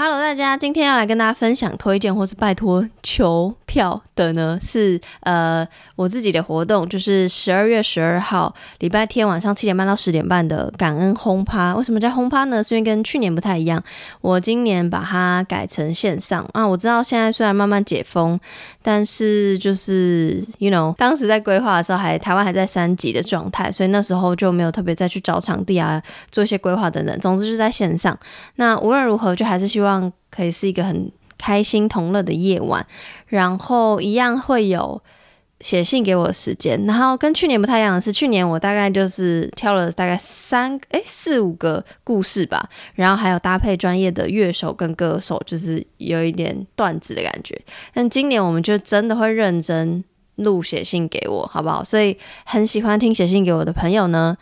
Hello，大家，今天要来跟大家分享、推荐或是拜托求票的呢，是呃我自己的活动，就是十二月十二号礼拜天晚上七点半到十点半的感恩轰趴。为什么叫轰趴呢？是因为跟去年不太一样，我今年把它改成线上啊。我知道现在虽然慢慢解封，但是就是 you know，当时在规划的时候还台湾还在三级的状态，所以那时候就没有特别再去找场地啊，做一些规划等等。总之就是在线上。那无论如何，就还是希望。可以是一个很开心同乐的夜晚，然后一样会有写信给我的时间。然后跟去年不太一样的是，去年我大概就是挑了大概三诶四五个故事吧，然后还有搭配专业的乐手跟歌手，就是有一点段子的感觉。但今年我们就真的会认真录写信给我，好不好？所以很喜欢听写信给我的朋友呢。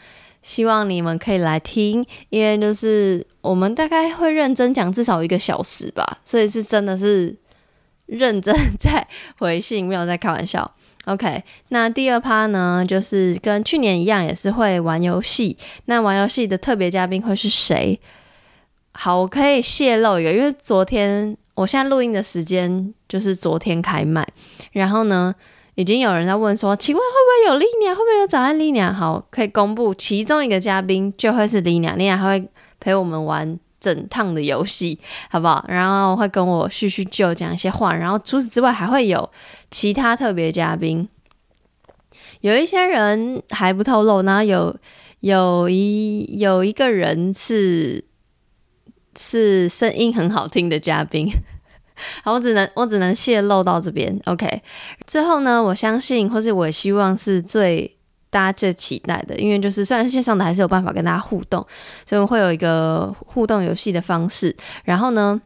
希望你们可以来听，因为就是我们大概会认真讲至少一个小时吧，所以是真的是认真在回信，没有在开玩笑。OK，那第二趴呢，就是跟去年一样，也是会玩游戏。那玩游戏的特别嘉宾会是谁？好，我可以泄露一个，因为昨天我现在录音的时间就是昨天开麦，然后呢。已经有人在问说，请问会不会有丽娘会不会有早安 Lina？好，可以公布其中一个嘉宾就会是 Lina，Lina 还会陪我们玩整趟的游戏，好不好？然后会跟我叙叙旧，讲一些话。然后除此之外，还会有其他特别嘉宾，有一些人还不透露。然后有有一有一个人是是声音很好听的嘉宾。好，我只能我只能泄露到这边，OK。最后呢，我相信或是我也希望是最大家最期待的，因为就是虽然是线上的，还是有办法跟大家互动，所以我会有一个互动游戏的方式。然后呢，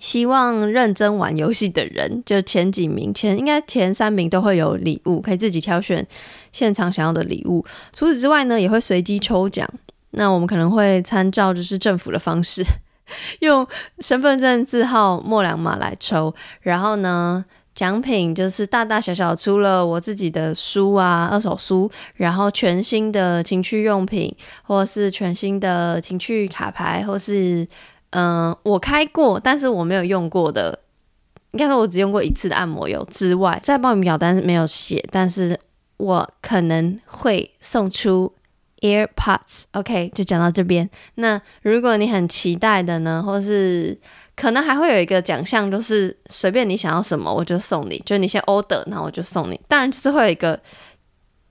希望认真玩游戏的人，就前几名，前应该前三名都会有礼物，可以自己挑选现场想要的礼物。除此之外呢，也会随机抽奖。那我们可能会参照就是政府的方式。用身份证字号末两码来抽，然后呢，奖品就是大大小小，除了我自己的书啊，二手书，然后全新的情趣用品，或是全新的情趣卡牌，或是嗯、我开过但是我没有用过的，应该说我只用过一次的按摩油之外，在报名表单没有写，但是我可能会送出。AirPods，OK，、就讲到这边。那如果你很期待的呢，或是可能还会有一个奖项，就是随便你想要什么，我就送你。就你先 order，然后我就送你。当然就是会有一个，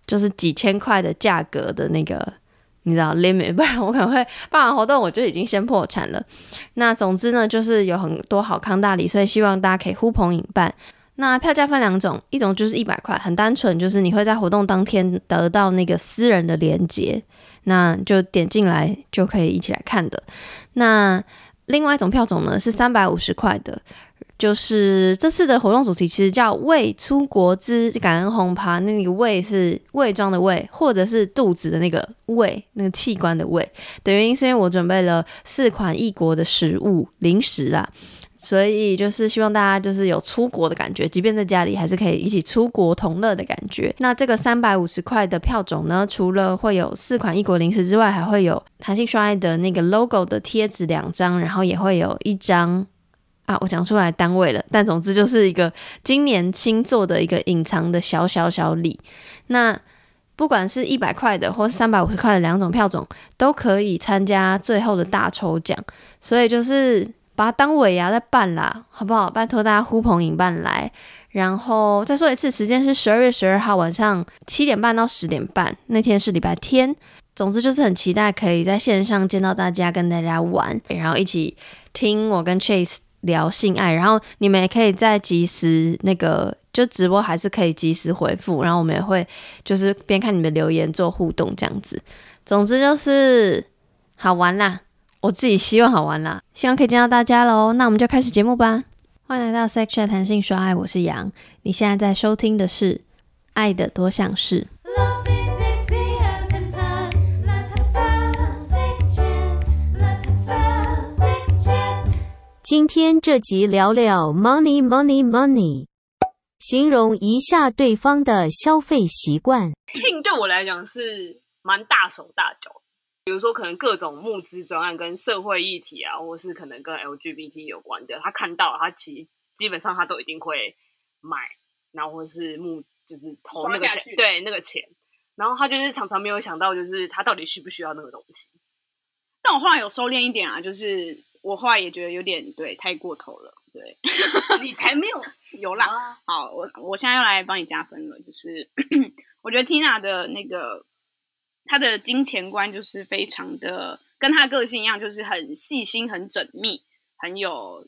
就是几千块的价格的那个，你知道 limit，不然我可能会办完活动我就已经先破产了。那总之呢，就是有很多好康大礼，所以希望大家可以呼朋引伴。那票价分两种，一种就是一百块，很单纯，就是你会在活动当天得到那个私人的连接，那就点进来就可以一起来看的。那另外一种票种呢是三百五十块的，就是这次的活动主题其实叫“胃出国之感恩红趴”，那个“胃”是胃装的“胃”，或者是肚子的那个“胃”，那个器官的“胃”。的原因是因为我准备了四款异国的食物零食啦。所以就是希望大家就是有出国的感觉，即便在家里还是可以一起出国同乐的感觉。那这个三百五十块的票种呢，除了会有四款异国零食之外，还会有弹性刷爱的那个 logo 的贴纸两张，然后也会有一张啊，我讲出来单位了，但总之就是一个今年新做的一个隐藏的小小小礼。那不管是一百块的或三百五十块的两种票种，都可以参加最后的大抽奖。所以就是。把它当尾牙在办啦，好不好？拜托大家呼朋引伴来，然后再说一次，时间是十二月十二号晚上七点半到十点半，那天是礼拜天。总之就是很期待可以在线上见到大家，跟大家玩，然后一起听我跟 Chase 聊性爱，然后你们也可以在即时那个就直播还是可以即时回复，然后我们也会就是边看你们留言做互动这样子。总之就是好玩啦。我自己希望好玩啦，希望可以见到大家喽。那我们就开始节目吧。欢迎来到 Sex Chat 谈性说爱，我是杨。你现在在收听的是《爱的多项式》。今天这集聊聊 money money money，形容一下对方的消费习惯。性对我来讲是蛮大手大脚。比如说可能各种募资专案跟社会议题啊，或是可能跟 LGBT 有关的，他看到他其实基本上他都一定会买，然后或是募就是投那个钱，对那个钱，然后他就是常常没有想到，就是他到底需不需要那个东西。但我后来有收敛一点啊，就是我后来也觉得有点对太过头了。对，你才没有有啦。好，我我现在要来帮你加分了。就是 我觉得 Tina 的那个他的金钱观就是非常的跟他的个性一样，就是很细心、很缜密、很有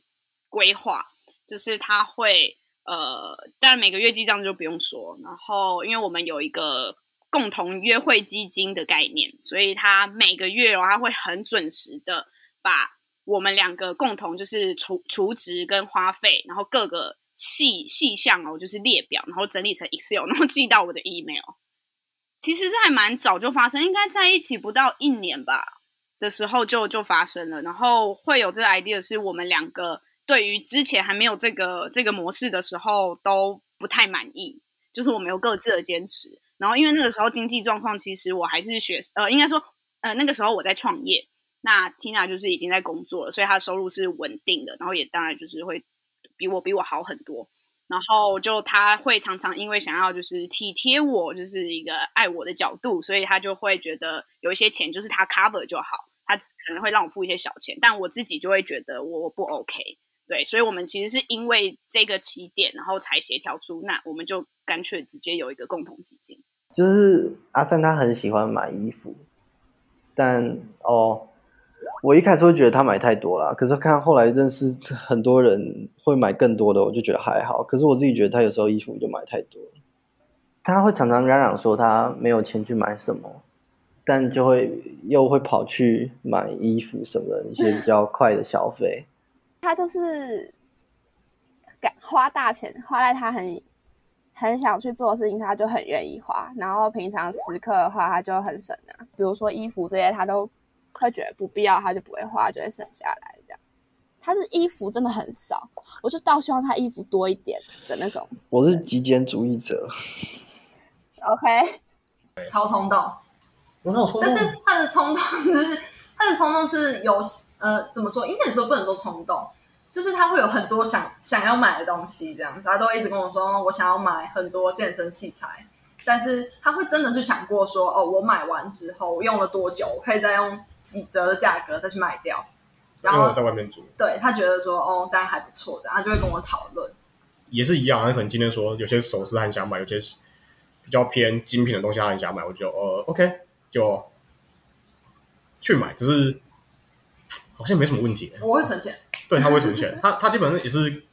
规划。就是他会呃，当然每个月记账就不用说。然后因为我们有一个共同约会基金的概念，所以他每个月哦，他会很准时的把。我们两个共同就是储储值跟花费，然后各个细细项哦，就是列表，然后整理成 Excel，然后寄到我的 email。其实这还蛮早就发生，应该在一起不到一年吧的时候就就发生了。然后会有这个 idea 是我们两个对于之前还没有这个这个模式的时候都不太满意，就是我们有各自的坚持。然后因为那个时候经济状况，其实我还是学呃，应该说呃那个时候我在创业。那 Tina 就是已经在工作了，所以她收入是稳定的，然后也当然就是会比我比我好很多。然后就他会常常因为想要就是体贴我，就是一个爱我的角度，所以他就会觉得有一些钱就是他 cover 就好，他可能会让我付一些小钱，但我自己就会觉得我不 OK。对，所以我们其实是因为这个起点，然后才协调出，那我们就干脆直接有一个共同基金。就是阿三他很喜欢买衣服，但哦。我一开始会觉得他买太多了，可是看后来认识很多人会买更多的，我就觉得还好。可是我自己觉得他有时候衣服就买太多，他会常常嚷嚷说他没有钱去买什么，但就会又会跑去买衣服什么的一些比较快的消费。他就是敢花大钱，花在他很很想去做的事情，他就很愿意花。然后平常时刻的话，他就很省啊，比如说衣服这些，他都。他觉得不必要，他就不会花，就会省下来。这样，他是衣服真的很少，我就倒希望他衣服多一点的那种。我是极简主义者。OK，超冲动，我那种冲动，但是他的冲动就是 他的冲动是有呃，怎么说？应该说不能说冲动，就是他会有很多想想要买的东西，这样子，他都一直跟我说，我想要买很多健身器材。但是他会真的去想过说，哦，我买完之后我用了多久，我可以再用几折的价格再去卖掉，然后在外面租。对，他觉得说，哦，这样还不错，这样他就会跟我讨论。也是一样，他可能今天说有些首饰他很想买，有些比较偏精品的东西他很想买，我就呃，OK，就去买，只是好像没什么问题。我会存钱，对，他会存钱，他他基本上也是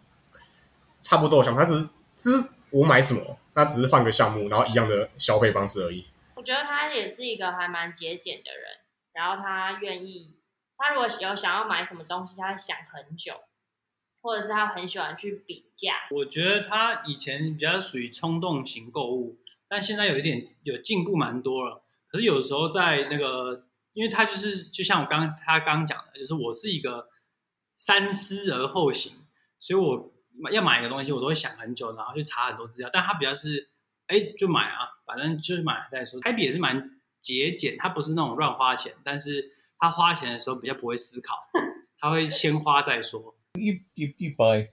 差不多想，他只是只是我买什么。那只是换个项目，然后一样的消费方式而已。我觉得他也是一个还蛮节俭的人，然后他愿意，他如果有想要买什么东西，他会想很久，或者是他很喜欢去比价。我觉得他以前比较属于冲动型购物，但现在有一点有进步蛮多了。可是有时候在那个，因为他就是就像我刚他刚讲的，就是我是一个三思而后行，所以我。要买一个东西，我都会想很久，然后去查很多资料。但他比较是，哎，就买啊，反正就是买再说。Abby 也是蛮节俭，他不是那种乱花钱，但是他花钱的时候比较不会思考，他会先花再说。You you you buy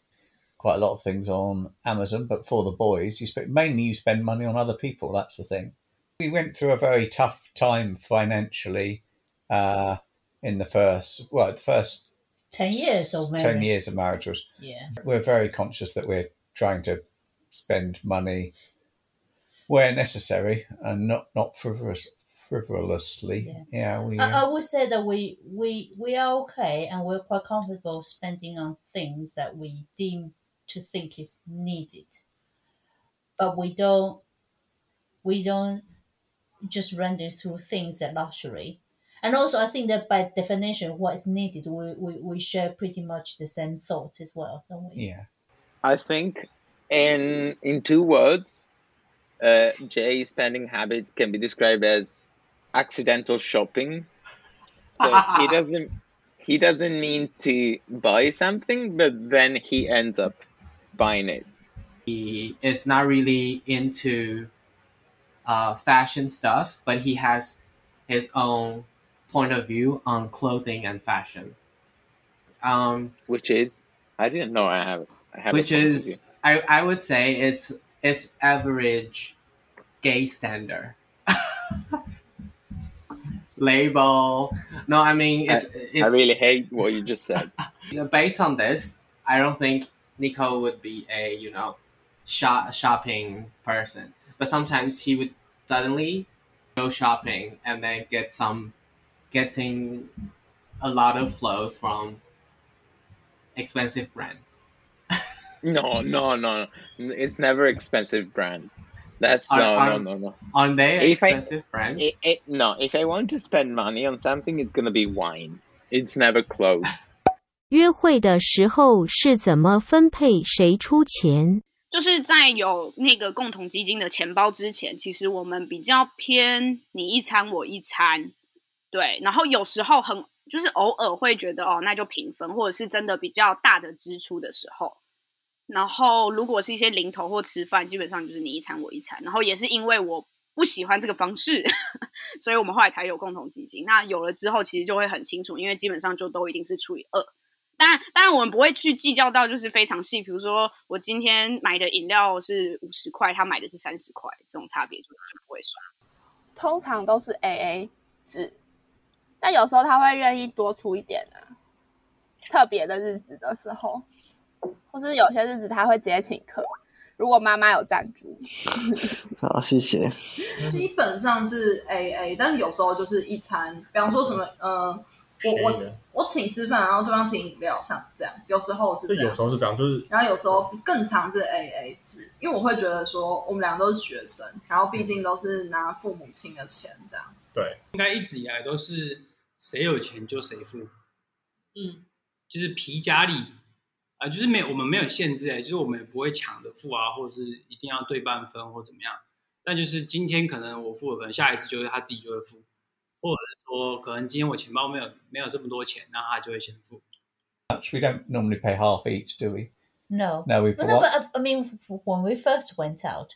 quite a lot of things on Amazon, but for the boys, you spend mainly you spend money on other people. That's the thing. We went through a very tough time financially, uh, in the first well, the first. 10 years of marriage. 10 years of marriage was, yeah. We're very conscious that we're trying to spend money where necessary and not, not frivolous, frivolously. Yeah, yeah we, I, I, uh, would say that we, we, we are okay and we're quite comfortable spending on things that we deem to think is needed. But we don't, we don't just render through things at luxury and also I think that by definition, what is needed, we, we, we share pretty much the same thoughts as well, don't we? Yeah. I think in in two words, uh, Jay's spending habit can be described as accidental shopping. So he doesn't he doesn't mean to buy something, but then he ends up buying it. He is not really into uh, fashion stuff, but he has his own point of view on clothing and fashion. Um, which is I didn't know I have. I have which is I I would say it's it's average gay standard. Label. No, I mean it's, I, it's I really hate what you just said. based on this, I don't think Nico would be a you know shop, shopping person. But sometimes he would suddenly go shopping and then get some getting a lot of clothes from expensive brands. no, no, no. It's never expensive brands. That's Are- no, are- no, no, no. Aren't they If I- expensive brands? It, it, no, if I want to spend money on something, it's gonna be wine. It's never clothes. 约会的时候是怎么分配谁出钱？就是在有那个共同基金的钱包之前，其实我们比较偏你一餐我一餐， 对。然后有时候很就是偶尔会觉得哦，那就平分，或者是真的比较大的支出的时候。然后如果是一些零头或吃饭，基本上就是你一餐我一餐。然后也是因为我不喜欢这个方式，所以我们后来才有共同基金。那有了之后，其实就会很清楚，因为基本上就都一定是除以二。当然，当然我们不会去计较到就是非常细，比如说我今天买的饮料是五十块，他买的是三十块，这种差别就就不会算。通常都是 A A 制，但有时候他会愿意多出一点啊，特别的日子的时候，或是有些日子他会直接请客。如果妈妈有赞助，好，谢谢。基本上是 A A，但是有时候就是一餐，比方说什么，呃，我我我请吃饭，然后对方请饮料，像这样，有时候是就这样，有时候是这样，就是然后有时候更常是 A A 制，因为我会觉得说我们两个都是学生，然后毕竟都是拿父母亲的钱这样。对，应该一直以来都是谁有钱就谁付，嗯，就是皮夹里啊、就是没有我们没有限制哎，就是我们也不会抢着付啊，或者是一定要对半分或怎么样。但就是今天可能我付了，可能下一次就是他自己就会付，或者是说可能今天我钱包没有没有这么多钱，那他就会先付。We don't normally pay half each, do we? No. No, we no, but uh, I mean, when we first went out,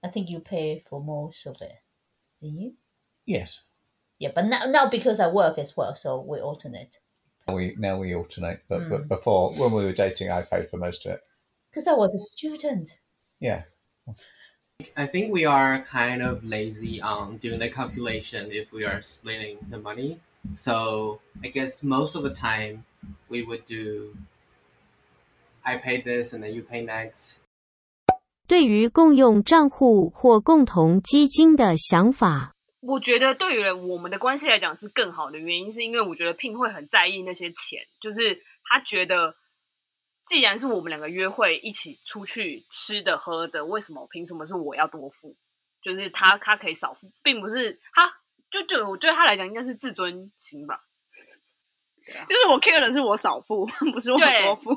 I think you pay for most of it. Didn't you? Yes. Yeah, but now, now because I work as well, so we alternate. We now we alternate, but Mm. but before when we were dating, I paid for most of it. Because I was a student. Yeah. I think we are kind of lazy on doing the calculation if we are splitting the money. So I guess most of the time we would do I pay this and then you pay next. 对于共用账户或共同基金的想法， 我觉得对于我们的关系来讲是更好的原因，是因为我觉得 Pin 会很在意那些钱，就是他觉得，既然是我们两个约会一起出去吃的喝的，为什么凭什么是我要多付？就是他他可以少付，并不是他就就我对他来讲应该是自尊心吧。就是我 care 的是我少付，不是我对多付。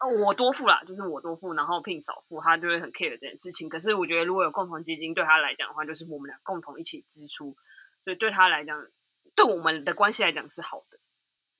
哦，我多付啦，就是我多付，然后聘少付，他就会很 care 这件事情。可是我觉得如果有共同基金，对他来讲的话，就是我们俩共同一起支出，所以对他来讲，对我们的关系来讲是好的。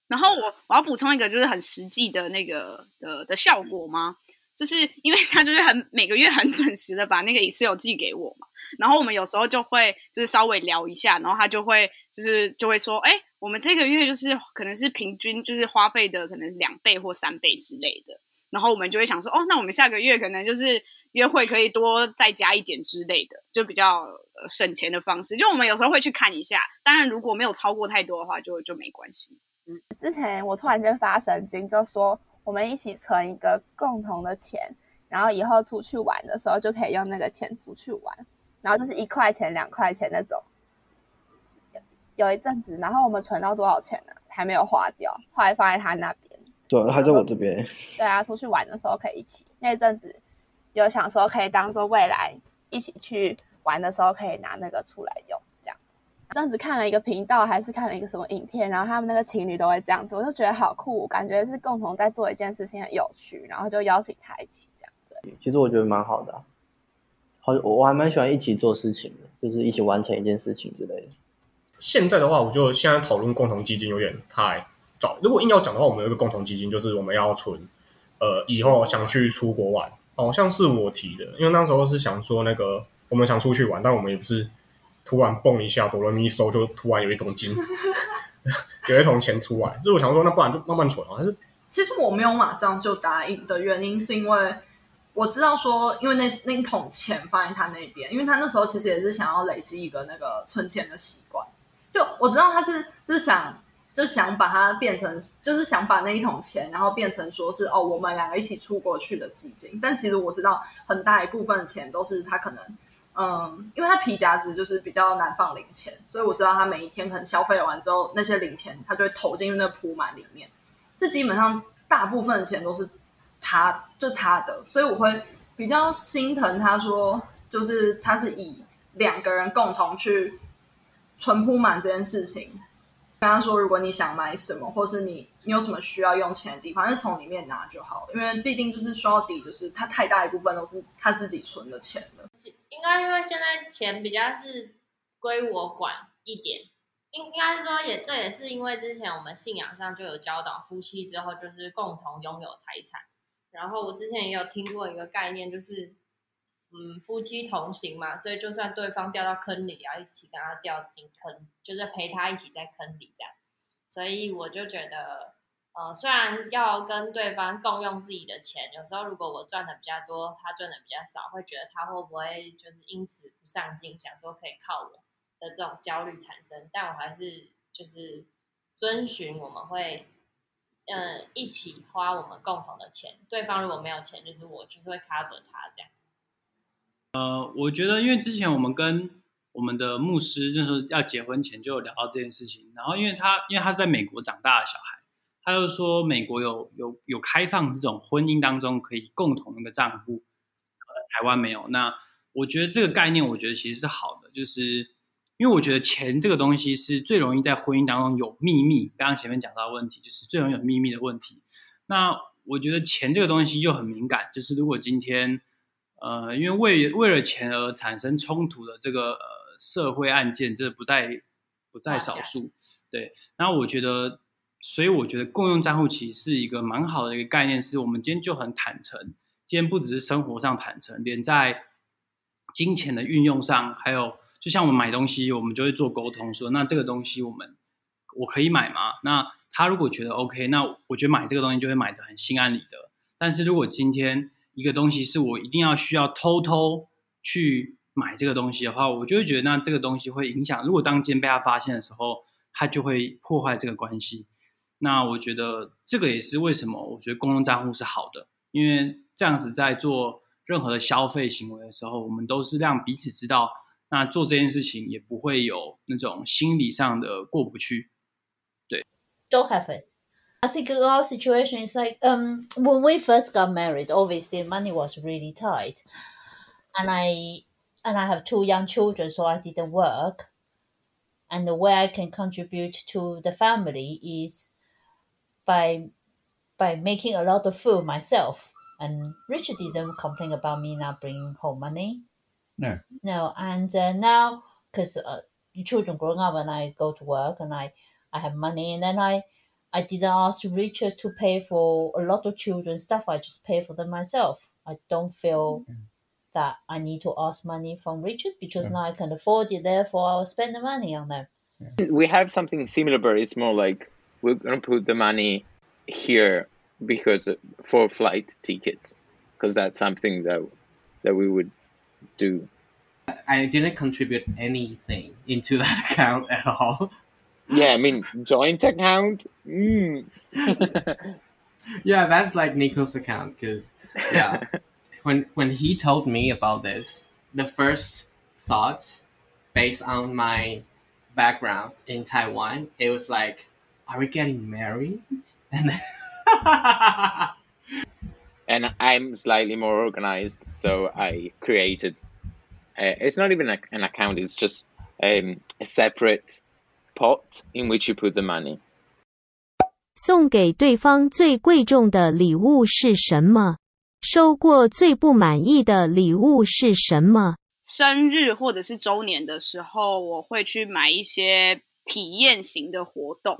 然后我我要补充一个就是很实际的那个的的效果吗？就是因为他就是很每个月很准时的把那个 Excel 寄给我嘛，然后我们有时候就会就是稍微聊一下，然后他就会就是就会说，哎，我们这个月就是可能是平均就是花费的可能两倍或三倍之类的，然后我们就会想说，哦，那我们下个月可能就是约会可以多再加一点之类的，就比较省钱的方式。就我们有时候会去看一下，当然如果没有超过太多的话就，就就没关系。嗯之前我突然间发神经，就说我们一起存一个共同的钱，然后以后出去玩的时候就可以用那个钱出去玩，然后就是一块钱、两块钱那种。有有一阵子，然后我们存到多少钱呢？还没有花掉，后来放在他那边。对，还在我这边。对啊，出去玩的时候可以一起。那阵子有想说可以当做未来一起去玩的时候可以拿那个出来用，这样。这样子看了一个频道，还是看了一个什么影片，然后他们那个情侣都会这样子，我就觉得好酷，感觉是共同在做一件事情，很有趣，然后就邀请他一起这样。子，其实我觉得蛮好的、啊，好，我还蛮喜欢一起做事情的，就是一起完成一件事情之类的。现在的话，我觉得现在讨论共同基金有点太早。如果硬要讲的话，我们有一个共同基金，就是我们要存，呃，以后想去出国玩，好像是我提的，因为那时候是想说那个我们想出去玩，但我们也不是突然蹦一下，哆来咪收就突然有一桶金，有一桶钱出来。就是我想说，那不然就慢慢存啊。还是其实我没有马上就答应的原因，是因为我知道说，因为那那一桶钱放在他那边，因为他那时候其实也是想要累积一个那个存钱的习惯。就我知道他是就是想就想把它变成，就是想把那一桶钱，然后变成说是哦，我们两个一起出国去的基金。但其实我知道很大一部分的钱都是他可能。嗯，因为他皮夹子就是比较难放零钱，所以我知道他每一天可能消费完之后，那些零钱他就会投进那个扑满里面。这基本上大部分的钱都是他就他的，所以我会比较心疼他说，就是他是以两个人共同去存铺满这件事情。跟他说，如果你想买什么，或是你你有什么需要用钱的地方，就从里面拿就好。因为毕竟就是说到底，就是他太大一部分都是他自己存的钱了。应该因为现在钱比较是归我管一点，应应该说也这也是因为之前我们信仰上就有教导，夫妻之后就是共同拥有财产。然后我之前也有听过一个概念，就是嗯，夫妻同行嘛，所以就算对方掉到坑里，也要一起跟他掉进坑，就是陪他一起在坑里这样。所以我就觉得，呃，虽然要跟对方共用自己的钱，有时候如果我赚的比较多，他赚的比较少，会觉得他会不会就是因此不上进，想说可以靠我的这种焦虑产生。但我还是就是遵循我们会，嗯、一起花我们共同的钱。对方如果没有钱，就是我就是会 cover 他这样。呃，我觉得，因为之前我们跟我们的牧师那时候要结婚前就有聊到这件事情，然后因为他因为他是在美国长大的小孩，他就说美国有有有开放这种婚姻当中可以共同一个账户，呃，台湾没有。那我觉得这个概念，我觉得其实是好的，就是因为我觉得钱这个东西是最容易在婚姻当中有秘密。刚刚前面讲到的问题，就是最容易有秘密的问题。那我觉得钱这个东西又很敏感，就是如果今天呃，因为为为了钱而产生冲突的这个呃。社会案件这不在不在少数，对。那我觉得，所以我觉得共用账户其实是一个蛮好的一个概念，是我们今天就很坦诚，今天不只是生活上坦诚，连在金钱的运用上，还有就像我们买东西，我们就会做沟通，说那这个东西我们我可以买吗？那他如果觉得 OK，那我觉得买这个东西就会买的很心安理得。但是如果今天一个东西是我一定要需要偷偷去。买这个东西的话，我就会觉得那这个东西会影响。如果当今天被他发现的时候，他就会破坏这个关系。那我觉得这个也是为什么我觉得公用账户是好的，因为这样子在做任何的消费行为的时候，我们都是让彼此知道，那做这件事情也不会有那种心理上的过不去。对，Don't have it. I think our situation is like, um, when we first got married, obviously money was really tight, and I. and I have two young children, so I didn't work. And the way I can contribute to the family is by by making a lot of food myself. And Richard didn't complain about me not bringing home money. No. No, and uh, now because uh, children growing up and I go to work and I I have money and then I I didn't ask Richard to pay for a lot of children's stuff. I just pay for them myself. I don't feel. Mm that I need to ask money from Richard because now I can afford it. Therefore, I'll spend the money on them. We have something similar, but it's more like we're gonna put the money here because for flight tickets, because that's something that that we would do. I didn't contribute anything into that account at all. Yeah, I mean joint account. Mm. yeah, that's like Nico's account because yeah. when when he told me about this, the first thoughts based on my background in Taiwan, it was like, are we getting married? And and I'm slightly more organized, so I created. Uh, it's not even a, an account; it's just um, a separate pot in which you put the money. 送给对方最贵重的礼物是什么？收过最不满意的礼物是什么？生日或者是周年的时候，我会去买一些体验型的活动，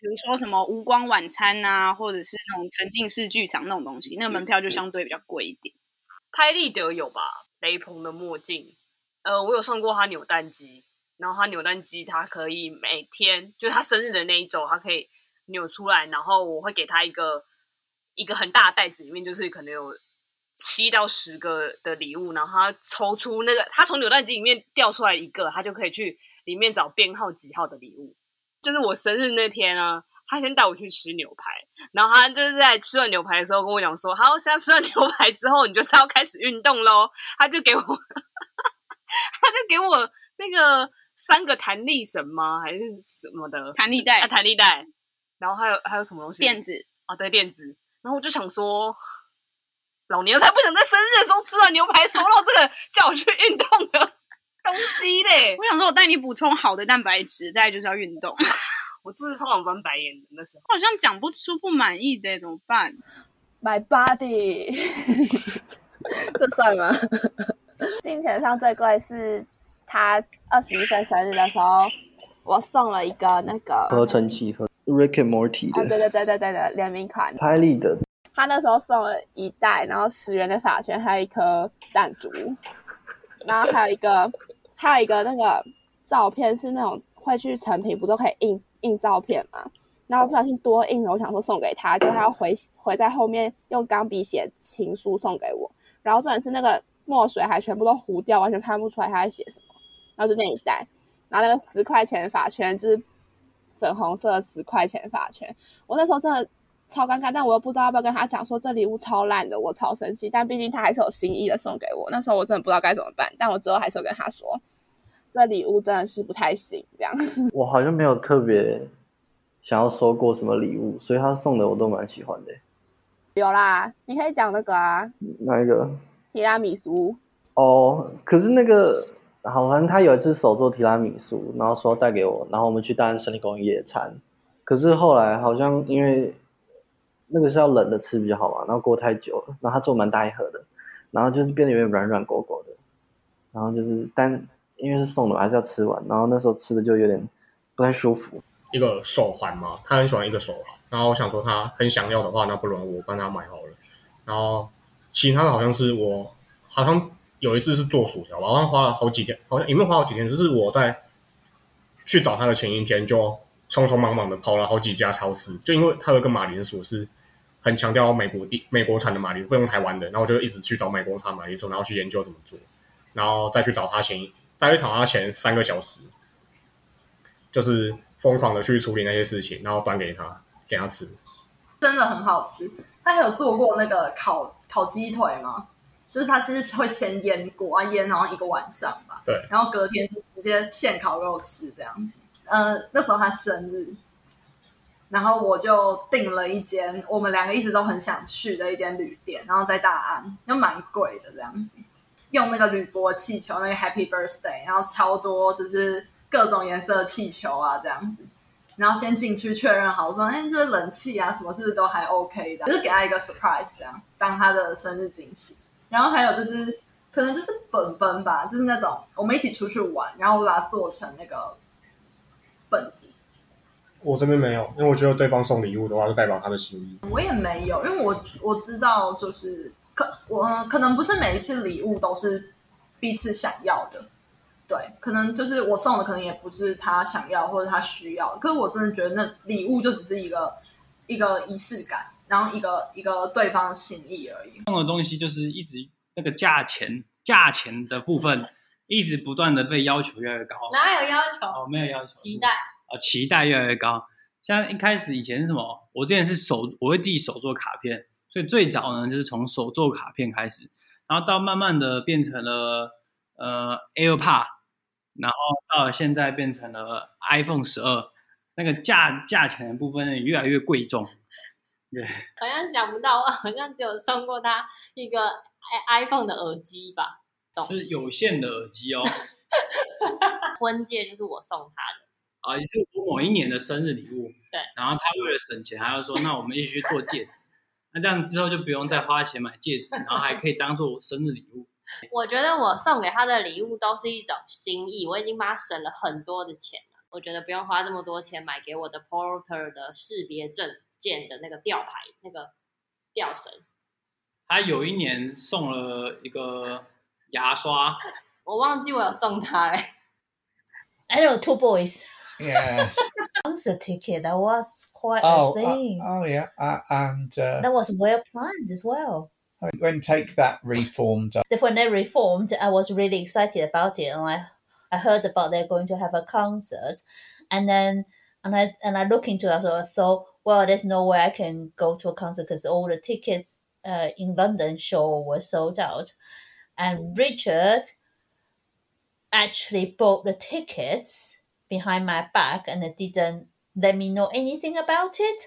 比如说什么无光晚餐啊，或者是那种沉浸式剧场那种东西，那个门票就相对比较贵一点。拍立得有吧？雷朋的墨镜，呃，我有送过他扭蛋机，然后他扭蛋机他可以每天，就他生日的那一周，他可以扭出来，然后我会给他一个一个很大的袋子，里面就是可能有七到十个的礼物，然后他抽出那个，他从扭蛋机里面掉出来一个，他就可以去里面找编号几号的礼物。就是我生日那天啊，他先带我去吃牛排，然后他就是在吃完牛排的时候跟我讲说：“好，现在吃完牛排之后，你就是要开始运动喽。”他就给我，他就给我那个三个弹力绳吗？还是什么的弹力带？啊，弹力带。然后还有还有什么东西？垫子啊，对，垫子。然后我就想说。老娘才不想在生日的时候吃了牛排收到这个叫我去运动的 东西嘞！我想说，我带你补充好的蛋白质，再就是要运动。我真是超想翻白眼的那时候，好像讲不出不满意的，怎么办？My body，这算吗？金钱上最贵是他二十一岁生日的时候，我送了一个那个合成器和 Rick and Morty 的，哦、对对对对对的联名款，拍立得。他那时候送了一袋，然后十元的发圈，还有一颗弹珠，然后还有一个，还有一个那个照片是那种会去成品不都可以印印照片嘛？然后不小心多印了，我想说送给他，就他要回回在后面用钢笔写情书送给我，然后重点是那个墨水还全部都糊掉，完全看不出来他在写什么。然后就那一袋，然后那个十块钱发圈就是粉红色的十块钱发圈，我那时候真的。超尴尬，但我又不知道要不要跟他讲说这礼物超烂的，我超生气。但毕竟他还是有心意的送给我，那时候我真的不知道该怎么办。但我最后还是有跟他说，这礼物真的是不太行。这样，我好像没有特别想要收过什么礼物，所以他送的我都蛮喜欢的。有啦，你可以讲那个啊，哪一个？提拉米苏。哦，可是那个好，反正他有一次手做提拉米苏，然后说带给我，然后我们去大安森林公园野餐。可是后来好像因为。那个是要冷的吃比较好嘛，然后过太久了，然后他做蛮大一盒的，然后就是变得有点软软狗狗的，然后就是但因为是送的嘛，还是要吃完，然后那时候吃的就有点不太舒服。一个手环嘛，他很喜欢一个手环，然后我想说他很想要的话，那不如我帮他买好了。然后其他的好像是我好像有一次是做薯条吧，好像花了好几天，好像也没有花好几天，就是我在去找他的前一天就匆匆忙忙的跑了好几家超市，就因为他有个马铃薯是。很强调美国地美国产的马铃薯，不用台湾的，然后我就一直去找美国产马铃薯，然后去研究怎么做，然后再去找他前，大约找他前三个小时，就是疯狂的去处理那些事情，然后端给他给他吃，真的很好吃。他还有做过那个烤烤鸡腿吗？就是他其实会先腌过啊，腌然后一个晚上吧，对，然后隔天就直接现烤肉吃这样子。呃，那时候他生日。然后我就订了一间我们两个一直都很想去的一间旅店，然后在大安，又蛮贵的这样子，用那个铝箔气球，那个 Happy Birthday，然后超多就是各种颜色的气球啊这样子，然后先进去确认好说，哎，这冷气啊什么是不是都还 OK 的，就是给他一个 surprise 这样，当他的生日惊喜。然后还有就是可能就是本本吧，就是那种我们一起出去玩，然后我把它做成那个本子。我这边没有，因为我觉得对方送礼物的话，就代表他的心意。我也没有，因为我我知道，就是可我可能不是每一次礼物都是彼此想要的，对，可能就是我送的可能也不是他想要或者他需要，可是我真的觉得那礼物就只是一个一个仪式感，然后一个一个对方的心意而已。送的东西就是一直那个价钱，价钱的部分一直不断的被要求越来越高。哪有要求？哦，没有要求，期待啊。期待越来越高，像一开始以前是什么？我之前是手，我会自己手做卡片，所以最早呢就是从手做卡片开始，然后到慢慢的变成了呃 AirPod，然后到了现在变成了 iPhone 十二，那个价价钱的部分呢越来越贵重。对，好像想不到，我 好像只有送过他一个 iPhone 的耳机吧？是有线的耳机哦。婚戒就是我送他的。啊，也是我某一年的生日礼物。对，然后他为了省钱，他就说，那我们一起去做戒指。那这样之后就不用再花钱买戒指，然后还可以当做我生日礼物。我觉得我送给他的礼物都是一种心意，我已经帮他省了很多的钱了。我觉得不用花这么多钱买给我的 Porter 的识别证件的那个吊牌，那个吊绳。他有一年送了一个牙刷， 我忘记我有送他嘞。I know two boys. Yes. Concert ticket. That was quite Oh, a thing. uh, oh yeah, uh, and uh, that was well planned as well. when Take That reformed, uh, When they reformed, I was really excited about it, and I I heard about they're going to have a concert, and then and I and I look into it, so I thought, well, there's no way I can go to a concert because all the tickets uh, in London show were sold out, and Richard actually bought the tickets behind my back and didn't let me know anything about it.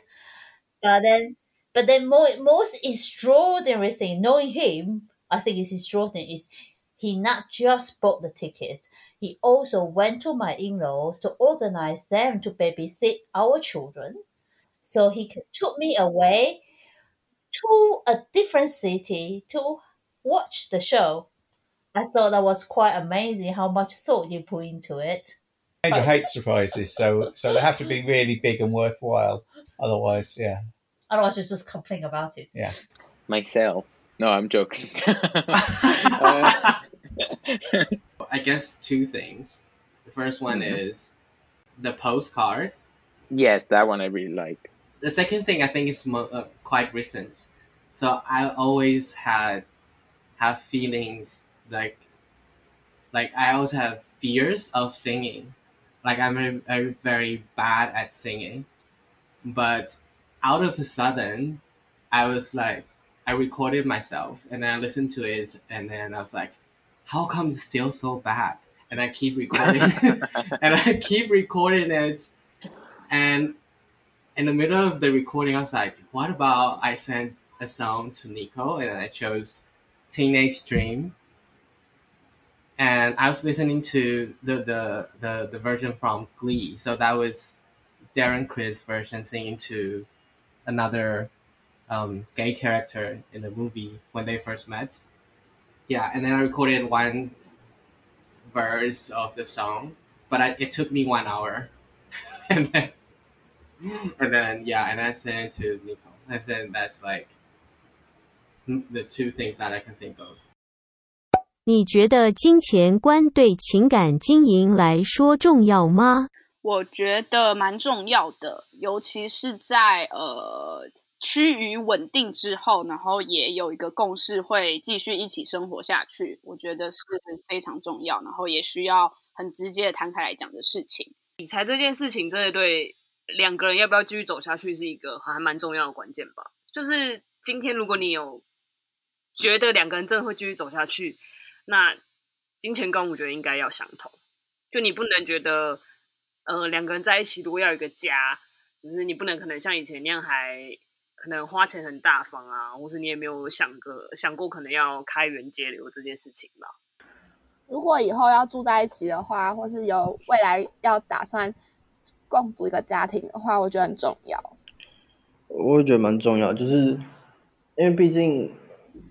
But then, but then more, most extraordinary thing, knowing him, I think is extraordinary, is he not just bought the tickets, he also went to my in-laws to organize them to babysit our children. So he took me away to a different city to watch the show. I thought that was quite amazing how much thought you put into it. Major hate surprises, so so they have to be really big and worthwhile. Otherwise, yeah, Otherwise, you just complain about it. yeah. Myself. No, I'm joking. Uh, I guess two things. The first one Mhm. is the postcard. yes, that one I really like. The second thing I think is mo- uh, quite recent. So I always had have feelings like like I also have fears of singing. Like I'm very, very, very bad at singing. But out of a sudden, I was like, I recorded myself and then I listened to it and then I was like, how come it's still so bad? And I keep recording and I keep recording it. And in the middle of the recording, I was like, what about I sent a song to Nico and I chose Teenage Dream. And I was listening to the, the, the, the version from Glee. So that was Darren Criss version singing to another um, gay character in the movie when they first met. Yeah, and then I recorded one verse of the song, but I, it took me one hour, and then and then yeah, and I sent it to Nico. I said that's like the two things that I can think of. 你觉得金钱观对情感经营来说重要吗？我觉得蛮重要的，尤其是在呃趋于稳定之后，然后也有一个共识，会继续一起生活下去。我觉得是非常重要，然后也需要很直接的摊开来讲的事情。理财这件事情真的对两个人要不要继续走下去是一个还蛮重要的关键吧。就是今天如果你有觉得两个人真的会继续走下去，那金钱观我觉得应该要相同。就你不能觉得，呃，两个人在一起如果要有一个家，就是你不能可能像以前那样还可能花钱很大方啊，或是你也没有想过想过可能要开源节流这件事情吧。如果以后要住在一起的话，或是有未来要打算共组一个家庭的话，我觉得很重要。我也觉得蛮重要，就是因为毕竟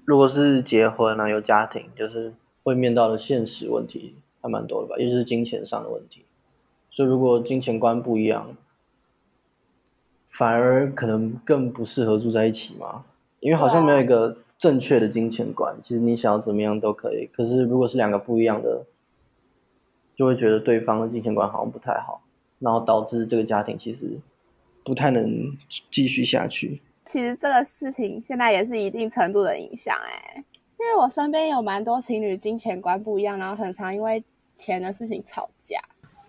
如果是结婚啊，有家庭，就是会面到的现实问题还蛮多的吧，尤其是金钱上的问题。所以如果金钱观不一样，反而可能更不适合住在一起嘛，因为好像没有一个正确的金钱观，其实你想要怎么样都可以。可是如果是两个不一样的，就会觉得对方的金钱观好像不太好，然后导致这个家庭其实不太能继续下去。其实这个事情现在也是一定程度的影响哎，因为我身边有蛮多情侣金钱观不一样，然后很常因为钱的事情吵架。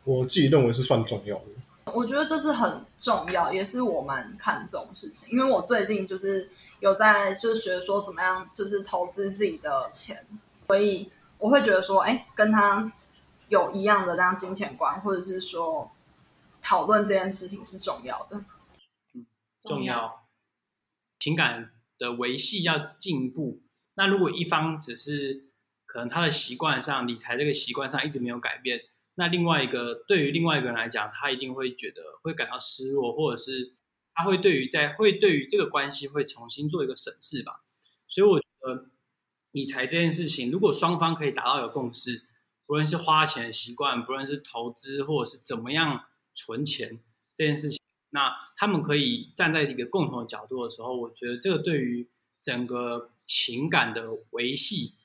我自己认为是算重要的。我觉得这是很重要，也是我蛮看重的事情。因为我最近就是有在就是学说怎么样就是投资自己的钱，所以我会觉得说，哎，跟他有一样的这样金钱观，或者是说讨论这件事情是重要的。重要，情感的维系要进步。那如果一方只是可能他的习惯上理财这个习惯上一直没有改变。那另外一个，对于另外一个人来讲，他一定会觉得会感到失落，或者是他会对于在会对于这个关系会重新做一个审视吧。所以我觉得理财这件事情，如果双方可以达到一个共识，不论是花钱的习惯，不论是投资，或者是怎么样存钱这件事情，那他们可以站在一个共同的角度的时候，我觉得这个对于整个情感的维系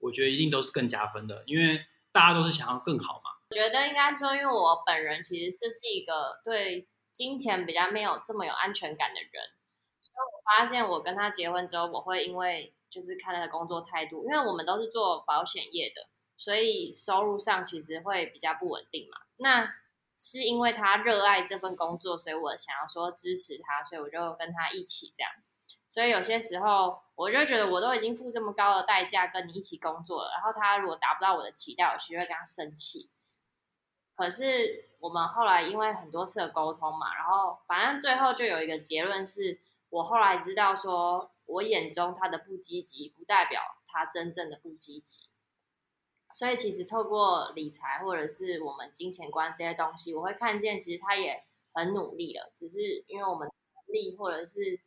我觉得一定都是更加分的，因为大家都是想要更好嘛。我觉得应该说，因为我本人其实这是一个对金钱比较没有这么有安全感的人，所以我发现我跟他结婚之后，我会因为就是看他的工作态度，因为我们都是做保险业的，所以收入上其实会比较不稳定嘛。那是因为他热爱这份工作，所以我想要说支持他，所以我就跟他一起这样。所以有些时候，我就觉得我都已经付这么高的代价跟你一起工作了，然后他如果达不到我的期待，我就会跟他生气。可是我们后来因为很多次的沟通嘛，然后反正最后就有一个结论是，我后来知道说，我眼中他的不积极，不代表他真正的不积极。所以其实透过理财或者是我们金钱观这些东西，我会看见其实他也很努力了，只是因为我们能力或者是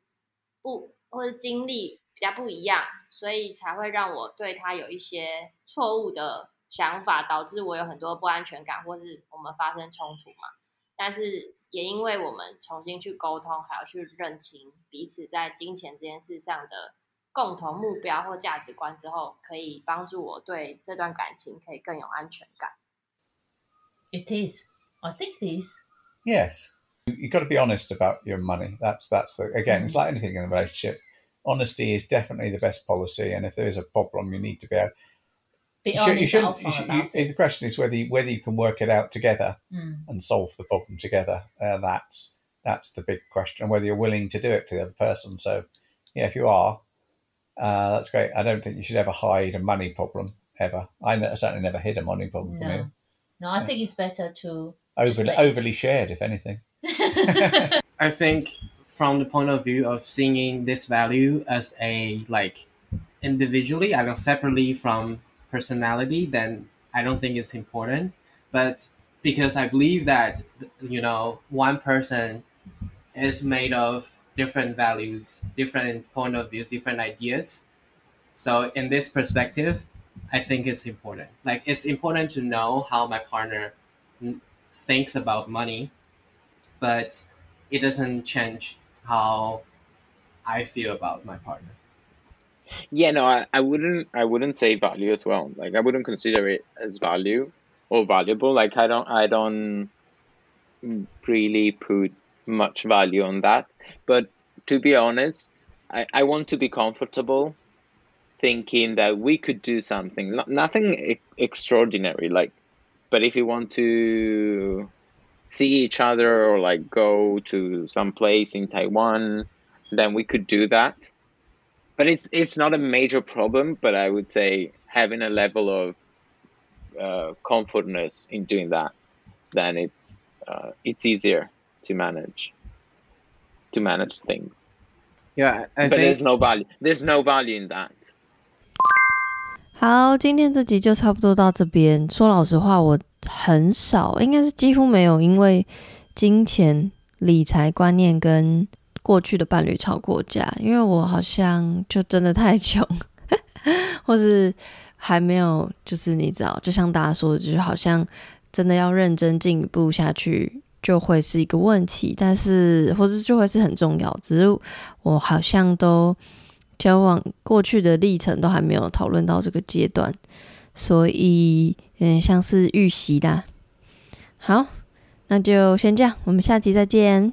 不或者经历比较不一样，所以才会让我对他有一些错误的想法，导致我有很多不安全感，或是我们发生冲突嘛。但是也因为我们重新去沟通，还要去认清彼此在金钱这件事上的。共同目标或价值观之后，可以帮助我对这段感情可以更有安全感。It is. I think it is. Yes. You've got to be honest about your money. That's that's the again. It's like anything in a relationship. Honesty is definitely the best policy. And if there is a problem, you need to be able. Be you should, you honest should, and you should, upfront you, about the question is whether you, whether you can work it out together Mm. and solve the problem together. Uh, that's that's the big question. Whether you're willing to do it for the other person. So, yeah, if you are, uh, that's great. I don't think you should ever hide a money problem ever. I certainly never hid a money problem from No. you. No, I think it's better to just Overly, let- overly shared, if anything. I think from the point of view of seeing this value as a like individually, I don't separately from personality, then I don't think it's important. But because I believe that you know one person is made of different values, different point of views, different ideas. So in this perspective, I think it's important. Like it's important to know how my partner thinks about money, but it doesn't change how I feel about my partner. Yeah, no, I, I wouldn't I wouldn't say value as well. Like I wouldn't consider it as value or valuable. Like I don't I don't really put much value on that. But to be honest, I, I want to be comfortable thinking that we could do something. No- Nothing e- extraordinary, like but if you want to see each other or like go to some place in Taiwan, then we could do that but it's it's not a major problem. But I would say having a level of uh, comfortness in doing that, then it's uh, it's easier to manage to manage things. Yeah, I but think there's no value. There's no value in that. 好，今天这集就差不多到这边。说老实话，我很少，应该是几乎没有因为金钱、理财观念跟过去的伴侣吵过架，因为我好像就真的太穷，或是还没有，就是你知道，就像大家说的，就是好像真的要认真进一步下去，就会是一个问题，但是或者就会是很重要，只是我好像都。交往过去的历程都还没有讨论到这个阶段，所以嗯像是预习啦。好，那就先这样，我们下期再见。